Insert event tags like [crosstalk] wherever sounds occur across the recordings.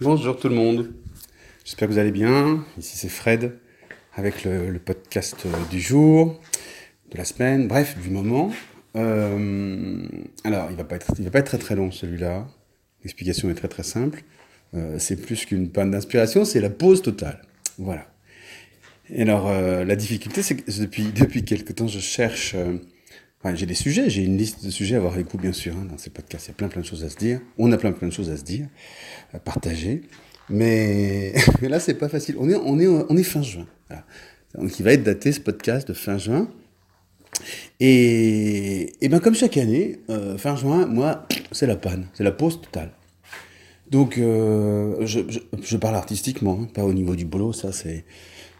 Bonjour tout le monde. J'espère que vous allez bien. Ici c'est Fred avec le, podcast du jour, de la semaine, bref, du moment. Euh, alors, il va pas être, il va pas être très très long celui-là. L'explication est très très simple. Euh, c'est plus qu'une panne d'inspiration, c'est la pause totale. Voilà. Et alors, euh, la difficulté, c'est que depuis, [laughs] depuis quelque temps, je cherche j'ai des sujets, j'ai une liste de sujets à avoir avec vous, bien sûr. Hein, dans ces podcasts, il y a plein plein de choses à se dire. On a plein plein de choses à se dire, à partager. Mais, [laughs] mais là, c'est pas facile. On est, on est, on est fin juin. Donc, il va être daté ce podcast de fin juin. Et, et ben, comme chaque année, euh, fin juin, moi, c'est la panne, c'est la pause totale. Donc, euh, je, je, parle artistiquement, hein, pas au niveau du boulot, ça c'est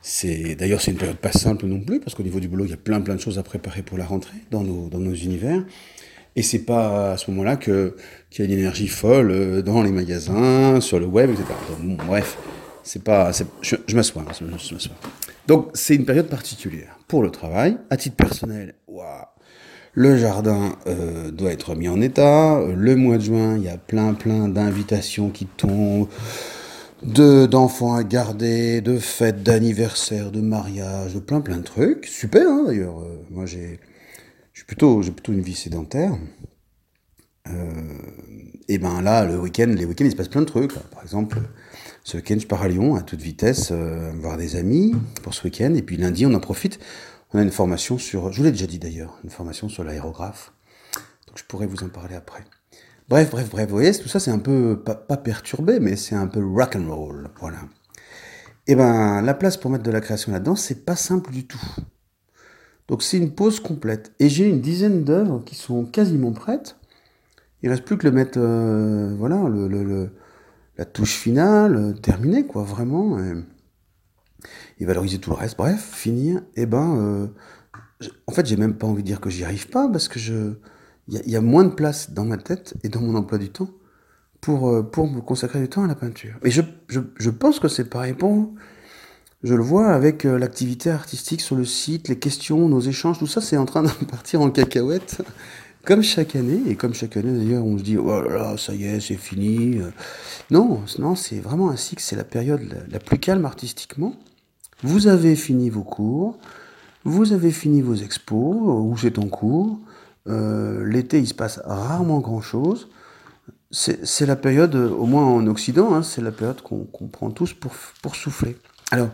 c'est d'ailleurs c'est une période pas simple non plus parce qu'au niveau du boulot il y a plein plein de choses à préparer pour la rentrée dans nos dans nos univers et c'est pas à ce moment-là que qu'il y a une énergie folle euh, dans les magasins, sur le web, etc. Bref, c'est pas je, je m'assois, je, m'assois. Donc c'est une période particulière pour le travail, à titre personnel. Waouh, le jardin euh, doit être mis en état. Le mois de juin, il y a plein plein d'invitations qui tombent de d'enfants à garder, de fêtes d'anniversaire, de mariage, de plein plein de trucs. Super hein, d'ailleurs. Euh, moi j'ai plutôt plutôt une vie sédentaire. Euh, et ben là le week-end les week-ends il se passe plein de trucs. Par exemple ce week-end je pars à Lyon à toute vitesse euh, voir des amis pour ce week-end et puis lundi on en profite. On a une formation sur je vous l'ai déjà dit d'ailleurs une formation sur l'aérographe. Donc je pourrais vous en parler après. Bref, bref, bref, vous voyez, tout ça c'est un peu, pas, perturbé, mais c'est un peu rock and roll, voilà. Et eh ben, la place pour mettre de la création là-dedans, c'est pas simple du tout. Donc c'est une pause complète. Et j'ai une dizaine d'œuvres qui sont quasiment prêtes. Il reste plus que le mettre, euh, voilà, le, la touche finale, euh, terminée, quoi, vraiment. Et, valoriser tout le reste. Bref, finir. Et eh ben, euh, en fait, j'ai même pas envie de dire que j'y arrive pas parce que je, il y, a moins de place dans ma tête et dans mon emploi du temps pour, euh, pour me consacrer du temps à la peinture. Et je, je, je pense que c'est pareil pour vous. Je le vois avec euh, l'activité artistique sur le site, les questions, nos échanges, tout ça, c'est en train de [laughs] partir en cacahuète, comme chaque année. Et comme chaque année, d'ailleurs, on se dit, oh là là, ça y est, c'est fini. Euh. Non, non, c'est vraiment ainsi que c'est la période la, la plus calme artistiquement. Vous avez fini vos cours, vous avez fini vos expos, ou c'est en cours, euh, l'été, il se passe rarement grand-chose. C'est la période, au moins en Occident, hein, c'est la période qu'on prend tous pour, pour souffler. Alors,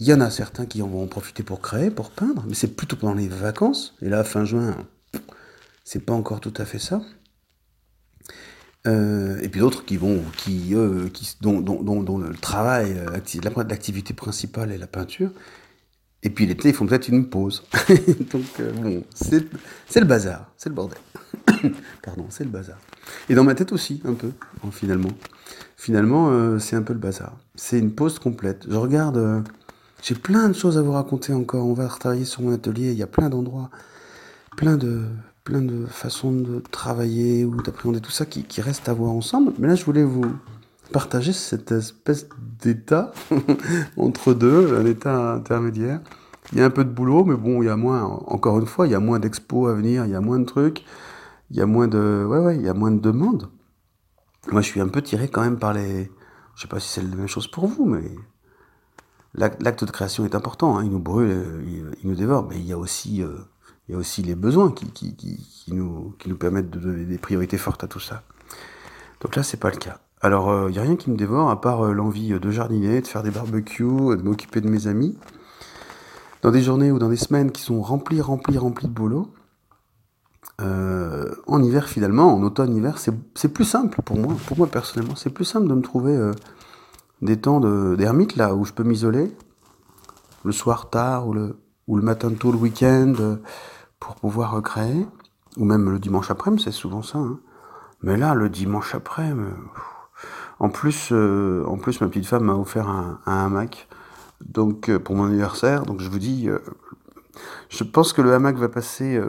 il y en a certains qui en vont en profiter pour créer, pour peindre, mais c'est plutôt pendant les vacances. Et là, fin juin, c'est pas encore tout à fait ça. Euh, et puis d'autres qui vont, qui, qui dont, dont, dont, le travail, l'activité principale est la peinture, et puis l'été, ils font peut-être une pause. [laughs] Donc, euh, bon, c'est le bazar, c'est le bordel. [coughs] Pardon, c'est le bazar. Et dans ma tête aussi, un peu, finalement. Finalement, euh, c'est un peu le bazar. C'est une pause complète. Je regarde, euh, j'ai plein de choses à vous raconter encore. On va retravailler sur mon atelier. Il y a plein d'endroits, plein de, plein de façons de travailler ou d'appréhender tout ça qui, qui reste à voir ensemble. Mais là, je voulais vous, partager cette espèce d'état [laughs] entre deux, un état intermédiaire. Il y a un peu de boulot, mais bon, il y a moins, encore une fois, il y a moins d'expos à venir, il y a moins de trucs, il y a moins de, ouais, ouais, il y a moins de demandes. Moi, je suis un peu tiré quand même par les, je sais pas si c'est la même chose pour vous, mais l'acte de création est important, hein. il nous brûle, il, nous dévore, mais il y a aussi, euh, il y a aussi les besoins qui, qui, nous, qui nous permettent de donner des priorités fortes à tout ça. Donc là, c'est pas le cas. Alors, il euh, n'y a rien qui me dévore à part euh, l'envie de jardiner, de faire des barbecues, de m'occuper de mes amis. Dans des journées ou dans des semaines qui sont remplies, remplies, remplies de boulot. Euh, en hiver, finalement, en automne-hiver, c'est plus simple pour moi, pour moi personnellement. C'est plus simple de me trouver des temps d'ermite, là, où je peux m'isoler, le soir tard ou le, ou le matin tôt le week-end, pour pouvoir créer. Ou même le dimanche après-midi, c'est souvent ça. Hein. Mais là, le dimanche après, en plus, euh, en plus, ma petite femme m'a offert un, hamac, donc euh, pour mon anniversaire. Donc je vous dis, euh, je pense que le hamac va passer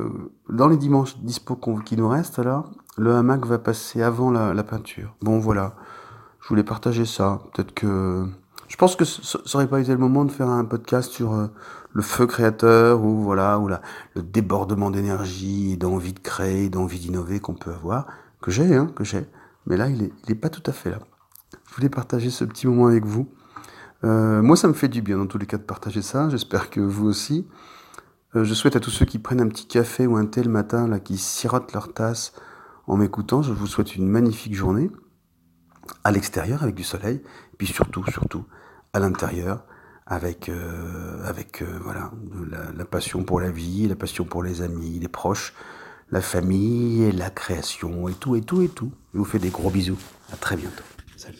dans les dimanches dispo qui nous restent là. Le hamac va passer avant la, peinture. Bon voilà, je voulais partager ça. Peut-être que je pense que ça aurait pas été le moment de faire un podcast sur le feu créateur ou voilà ou la, le débordement d'énergie, d'envie de créer, d'envie d'innover qu'on peut avoir, que j'ai, hein, que j'ai. Mais là, il est, il est pas tout à fait là. Je voulais partager ce petit moment avec vous. Euh, moi, ça me fait du bien dans tous les cas de partager ça. J'espère que vous aussi. Euh, je souhaite à tous ceux qui prennent un petit café ou un thé le matin, là, qui sirotent leur tasse en m'écoutant, je vous souhaite une magnifique journée à l'extérieur avec du soleil, puis surtout, surtout à l'intérieur avec, euh, avec voilà, la, la, passion pour la vie, la passion pour les amis, les proches, la famille et la création et tout et tout et tout. Je vous fais des gros bisous. À très bientôt. Salut.